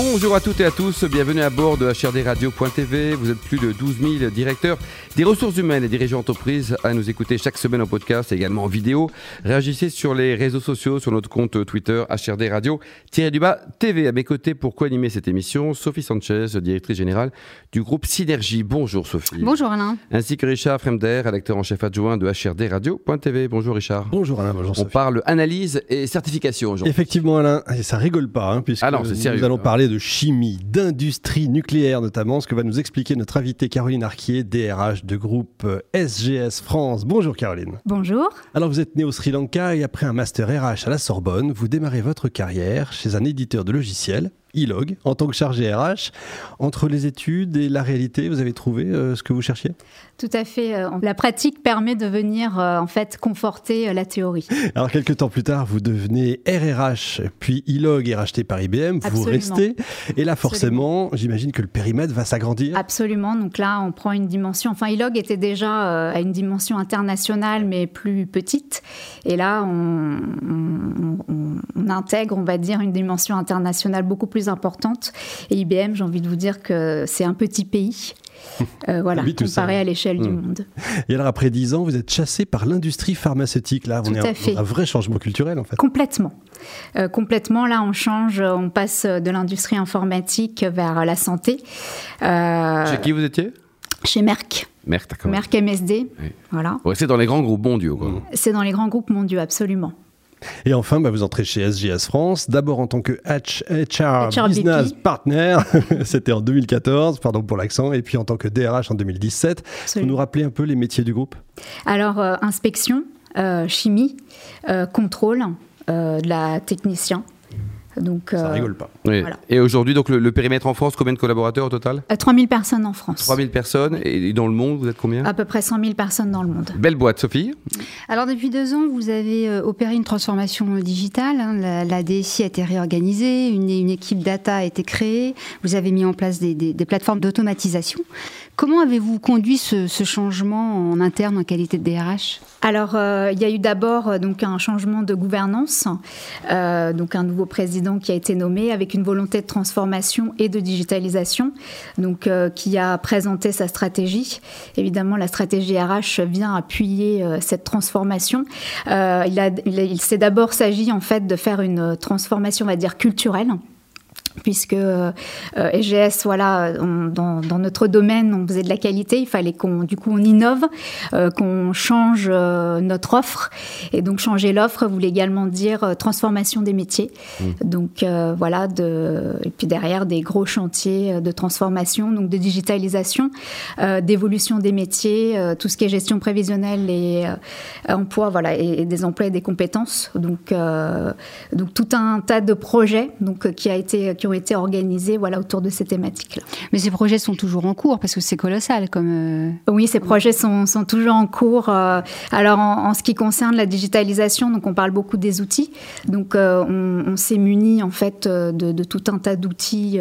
Bonjour à toutes et à tous, bienvenue à bord de HRDRadio.tv. Vous êtes plus de 12 000 directeurs des ressources humaines et dirigeants d'entreprise à nous écouter chaque semaine en podcast et également en vidéo. Réagissez sur les réseaux sociaux, sur notre compte Twitter HRD Radio du bas TV. À mes côtés pour co-animer cette émission, Sophie Sanchez, directrice générale du groupe Synergie. Bonjour Sophie. Bonjour Alain. Ainsi que Richard Fremder, rédacteur en chef adjoint de HRD Radio.tv. Bonjour Richard. Bonjour Alain, bonjour On parle analyse et certification aujourd'hui. Effectivement Alain, et ça rigole pas hein, puisque ah non, nous allons parler de chimie, d'industrie nucléaire notamment, ce que va nous expliquer notre invitée Caroline Arquier, DRH de groupe SGS France. Bonjour Caroline. Bonjour. Alors vous êtes né au Sri Lanka et après un master RH à la Sorbonne, vous démarrez votre carrière chez un éditeur de logiciels e-log en tant que chargé RH. Entre les études et la réalité, vous avez trouvé euh, ce que vous cherchiez? Tout à fait. Euh, la pratique permet de venir euh, en fait conforter la théorie. Alors quelques temps plus tard, vous devenez RRH, puis e-log est racheté par IBM, vous restez. Et là, forcément, j'imagine que le périmètre va s'agrandir. Absolument. Donc là, on prend une dimension. Enfin, e-log était déjà à une dimension internationale, mais plus petite. Et là, on, on intègre, on va dire, une dimension internationale beaucoup plus importante. Et IBM, j'ai envie de vous dire que c'est un petit pays. Euh, voilà, comparé à l'échelle du hmm. monde. Et alors après dix ans, vous êtes chassé par l'industrie pharmaceutique. Là, on est un, vrai changement culturel en fait. Complètement. Euh, complètement, là, on change, on passe de l'industrie informatique vers la santé. Euh, Chez qui vous étiez? Chez Merck. Merck, d'accord. Merck MSD, voilà. c'est dans les grands groupes mondiaux. C'est dans les grands groupes mondiaux, absolument. Et enfin, bah, vous entrez chez SGS France, d'abord en tant que HR, Business Partner, c'était en 2014, pardon pour l'accent, et puis en tant que DRH en 2017. Vous nous rappelez un peu les métiers du groupe? Alors, euh, inspection, euh, chimie, euh, contrôle, de la technicien, donc, ça euh, rigole pas. Et aujourd'hui, donc le, périmètre en France, combien de collaborateurs au total 3000 euh, personnes en France. 3000 personnes. Et dans le monde, vous êtes combien À peu près 100 000 personnes dans le monde. Belle boîte, Sophie. Alors depuis deux ans, vous avez euh, opéré une transformation digitale. Hein. La, DSI a été réorganisée, une, une, équipe data a été créée. Vous avez mis en place des, des, plateformes d'automatisation. Comment avez-vous conduit ce, changement en interne en qualité de DRH Alors, il y a eu d'abord donc un changement de gouvernance, donc un nouveau président qui a été nommé avec une volonté de transformation et de digitalisation, donc euh, qui a présenté sa stratégie. Évidemment, la stratégie RH vient appuyer euh, cette transformation. Euh, il, il s'est d'abord s'agit en fait de faire une transformation, on va dire culturelle puisque euh, EGS, voilà, dans, notre domaine, on faisait de la qualité, il fallait qu'on, du coup, on innove, euh, qu'on change euh, notre offre, et donc changer l'offre voulait également dire euh, transformation des métiers. Mmh. Donc voilà, de, et puis derrière des gros chantiers de transformation, donc de digitalisation, d'évolution des métiers, tout ce qui est gestion prévisionnelle et emploi, voilà, et, des emplois et des compétences. Donc donc tout un tas de projets, donc qui a été qui ont été organisés voilà, autour de ces thématiques-là. Mais ces projets sont toujours en cours parce que c'est colossal comme... Euh, oui, ces projets sont, sont toujours en cours. Euh, alors en, ce qui concerne la digitalisation, donc on parle beaucoup des outils. Donc euh, on, s'est muni en fait de, tout un tas d'outils,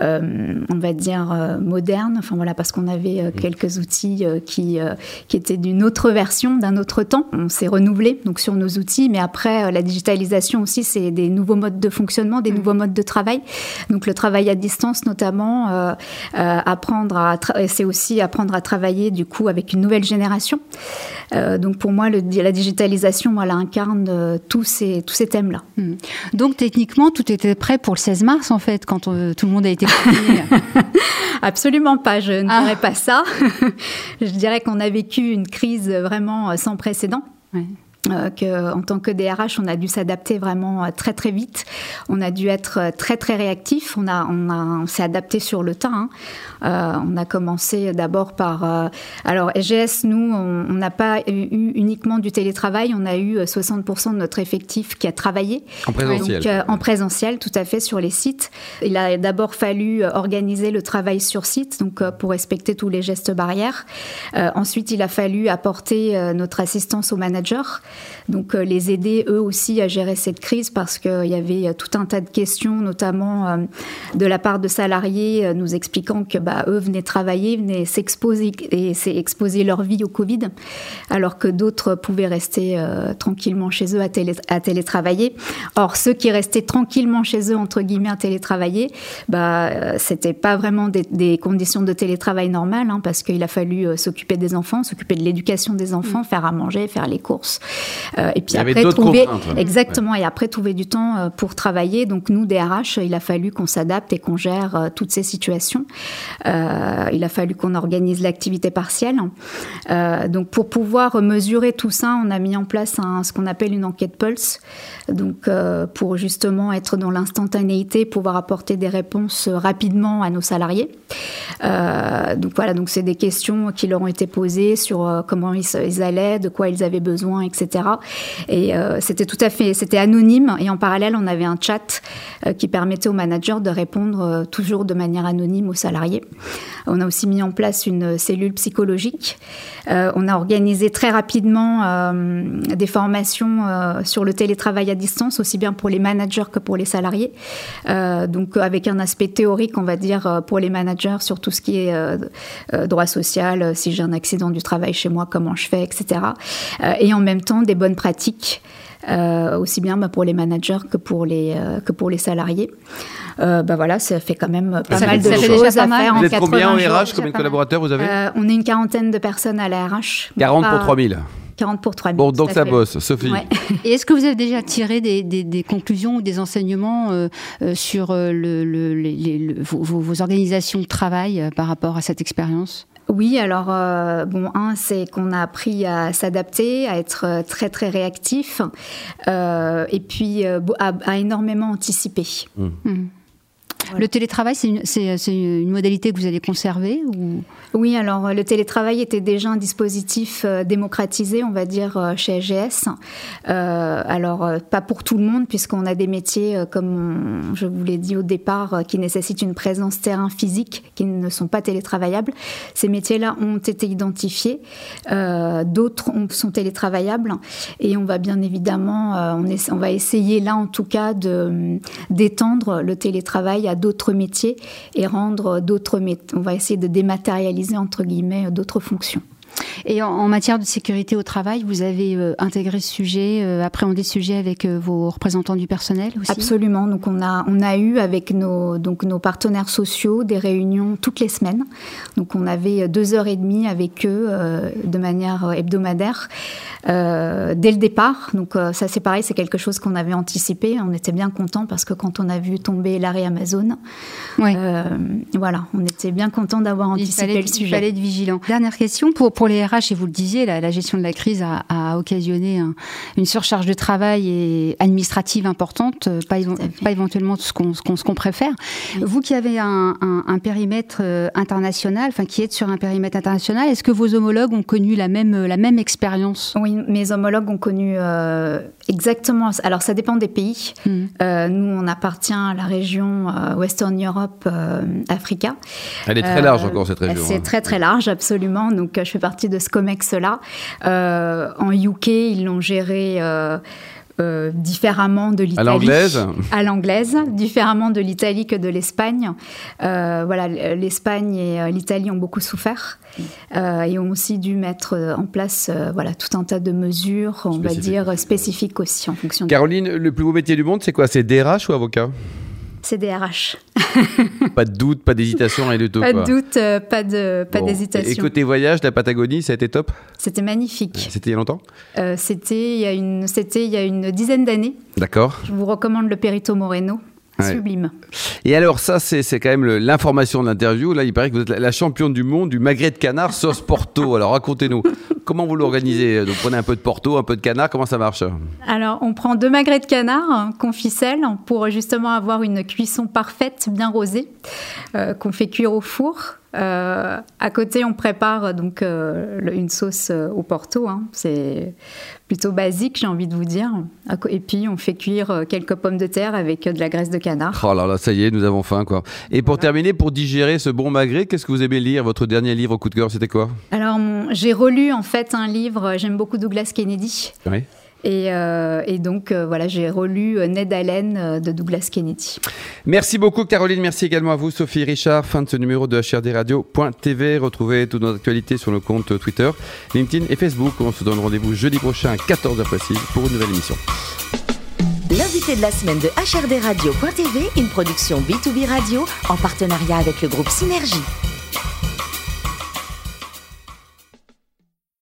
on va dire modernes. Enfin voilà, parce qu'on avait quelques outils qui, qui étaient d'une autre version, d'un autre temps. On s'est renouvelé donc sur nos outils, mais après la digitalisation aussi, c'est des nouveaux modes de fonctionnement, des mmh. nouveaux modes de travail donc le travail à distance notamment, euh, euh, apprendre à c'est aussi apprendre à travailler du coup avec une nouvelle génération. Euh, donc pour moi, le, la digitalisation, elle incarne tous ces, tous ces thèmes-là. Hmm. Donc techniquement, tout était prêt pour le 16 mars en fait, quand tout le monde a été Absolument pas, je ne ah. dirais pas ça. je dirais qu'on a vécu une crise vraiment sans précédent. Ouais. Euh, que, en tant que DRH, on a dû s'adapter vraiment euh, très très vite. On a dû être euh, très très réactif. On a on, a, on s'est adapté sur le temps. Hein. Euh, on a commencé d'abord par euh, alors SGS. Nous, on n'a pas eu uniquement du télétravail. On a eu 60% de notre effectif qui a travaillé en présentiel. Donc, en présentiel, tout à fait sur les sites. Il a d'abord fallu organiser le travail sur site, donc pour respecter tous les gestes barrières. ensuite, il a fallu apporter notre assistance aux managers Donc les aider eux aussi à gérer cette crise parce qu'il y avait tout un tas de questions, notamment de la part de salariés nous expliquant que bah, eux venaient travailler, venaient s'exposer et exposer leur vie au Covid, alors que d'autres pouvaient rester tranquillement chez eux à, à télétravailler. Or ceux qui restaient tranquillement chez eux entre guillemets à télétravailler, bah c'était pas vraiment des, conditions de télétravail normales, hein, parce qu'il a fallu euh, s'occuper des enfants, s'occuper de l'éducation des enfants, mm. faire à manger, faire les courses. Euh, et puis après trouver exactement et après trouver du temps euh, pour travailler. Donc nous DRH, il a fallu qu'on s'adapte et qu'on gère toutes ces situations. il a fallu qu'on organise l'activité partielle. donc pour pouvoir mesurer tout ça, on a mis en place ce qu'on appelle une enquête pulse. Donc pour justement être dans l'instantanéité, pouvoir apporter des réponses rapidement à nos salariés. Euh, donc voilà, donc c'est des questions qui leur ont été posées sur euh, comment ils, allaient, de quoi ils avaient besoin, etc. Et euh, c'était tout à fait, c'était anonyme. Et en parallèle, on avait un chat qui permettait aux managers de répondre toujours de manière anonyme aux salariés. On a aussi mis en place une cellule psychologique. on a organisé très rapidement des formations sur le télétravail à distance, aussi bien pour les managers que pour les salariés. donc avec un aspect théorique, on va dire, pour les managers sur tout ce qui est euh, euh, droit social, euh, si j'ai un accident du travail chez moi, comment je fais, etc. et en même temps, des bonnes pratiques. aussi bien bah, pour les managers que pour les, que pour les salariés. bah voilà, ça fait quand même pas mal de choses à faire vous êtes combien en RH Combien de collaborateurs vous avez On est une quarantaine de personnes à la RH. 40 pour 3000 40 pour 3 Bon, donc ça, bosse, Sophie. Et est-ce que vous avez déjà tiré des, conclusions ou des enseignements euh, euh, sur euh, le, vos, organisations de travail par rapport à cette expérience? Oui, alors bon, un, c'est qu'on a appris à s'adapter, à être très très réactif, et puis à, énormément anticiper. Mmh. Mmh. Le télétravail, c'est une, modalité que vous allez conserver ou... Oui, alors euh, le télétravail était déjà un dispositif euh, démocratisé, on va dire, euh, chez SGS. alors, pas pour tout le monde, puisqu'on a des métiers, comme je vous l'ai dit au départ, qui nécessitent une présence terrain physique, qui ne sont pas télétravaillables. Ces métiers-là ont été identifiés. D'autres sont télétravaillables. Et on va bien évidemment, on, on va essayer là, en tout cas, d'étendre le télétravail à d'autres métiers et rendre d'autres. On va essayer de dématérialiser, entre guillemets, d'autres fonctions. Et en, matière de sécurité au travail, vous avez euh, intégré ce sujet, euh, appréhendé ce sujet avec euh, vos représentants du personnel aussi? Absolument. Donc on a, on a eu avec nos, donc nos partenaires sociaux des réunions toutes les semaines. Donc on avait deux heures et demie avec eux de manière hebdomadaire dès le départ. Donc ça c'est pareil, c'est quelque chose qu'on avait anticipé. On était bien content parce que quand on a vu tomber l'arrêt Amazon, voilà, on était bien content d'avoir anticipé le sujet. Il fallait être vigilant. Dernière question pour, pour les RH, et vous le disiez, la, gestion de la crise a, occasionné une surcharge de travail et administrative importante, euh, pas, pas éventuellement ce qu'on préfère. Vous qui avez un, périmètre euh, international, enfin qui êtes sur un périmètre international, est-ce que vos homologues ont connu la même, la même expérience? Oui, mes homologues ont connu euh, exactement. Alors ça dépend des pays. Hmm. nous, on appartient à la région Western Europe, Africa. Elle est très large encore cette région. C'est hein. très très large, absolument. Donc je fais partie de ce COMEX-là. Euh, en UK, ils l'ont géré. Euh, euh, différemment de l'Italie. À l'anglaise À l'anglaise, différemment de l'Italie que de l'Espagne. voilà, l'Espagne et l'Italie ont beaucoup souffert et ont aussi dû mettre en place voilà, tout un tas de mesures, on va dire, spécifiques aussi en fonction Caroline, le plus beau métier du monde, c'est quoi? C'est DRH ou avocat? C'est DRH. pas de doute, pas d'hésitation, et de tout. Pas de doute, euh, pas de pas d'hésitation. Et côté voyage, la Patagonie, ça a été top. C'était magnifique. C'était il y a longtemps. Euh, c'était il y a une, c'était il y a une dizaine d'années. D'accord. Je vous recommande le Perito Moreno. Sublime. Et alors ça, c'est quand même l'information de l'interview. Là, il paraît que vous êtes la, championne du monde du magret de canard sauce Porto. Alors racontez-nous, comment vous l'organisez? Donc prenez un peu de Porto, un peu de canard, comment ça marche? Alors on prend deux magrets de canard qu'on ficelle pour justement avoir une cuisson parfaite, bien rosée, euh, qu'on fait cuire au four. Euh, à côté, on prépare donc euh, une sauce au Porto. Hein. C'est plutôt basique, j'ai envie de vous dire. Et puis, on fait cuire quelques pommes de terre avec de la graisse de canard. Oh là là, ça y est, nous avons faim quoi. Et pour terminer, pour digérer ce bon magret, qu'est-ce que vous aimez lire? Votre dernier livre au coup de cœur, c'était quoi? Alors, j'ai relu en fait un livre. J'aime beaucoup Douglas Kennedy. Oui. Et, et donc, voilà, j'ai relu Ned Allen de Douglas Kennedy. Merci beaucoup, Caroline. Merci également à vous, Sophie Richard. Fin de ce numéro de HRDRadio.tv. Retrouvez toutes nos actualités sur nos comptes Twitter, LinkedIn et Facebook. On se donne rendez-vous jeudi prochain à 14h précise pour une nouvelle émission. L'invité de la semaine de HRD Radio.tv, une production B2B Radio en partenariat avec le groupe Synergie.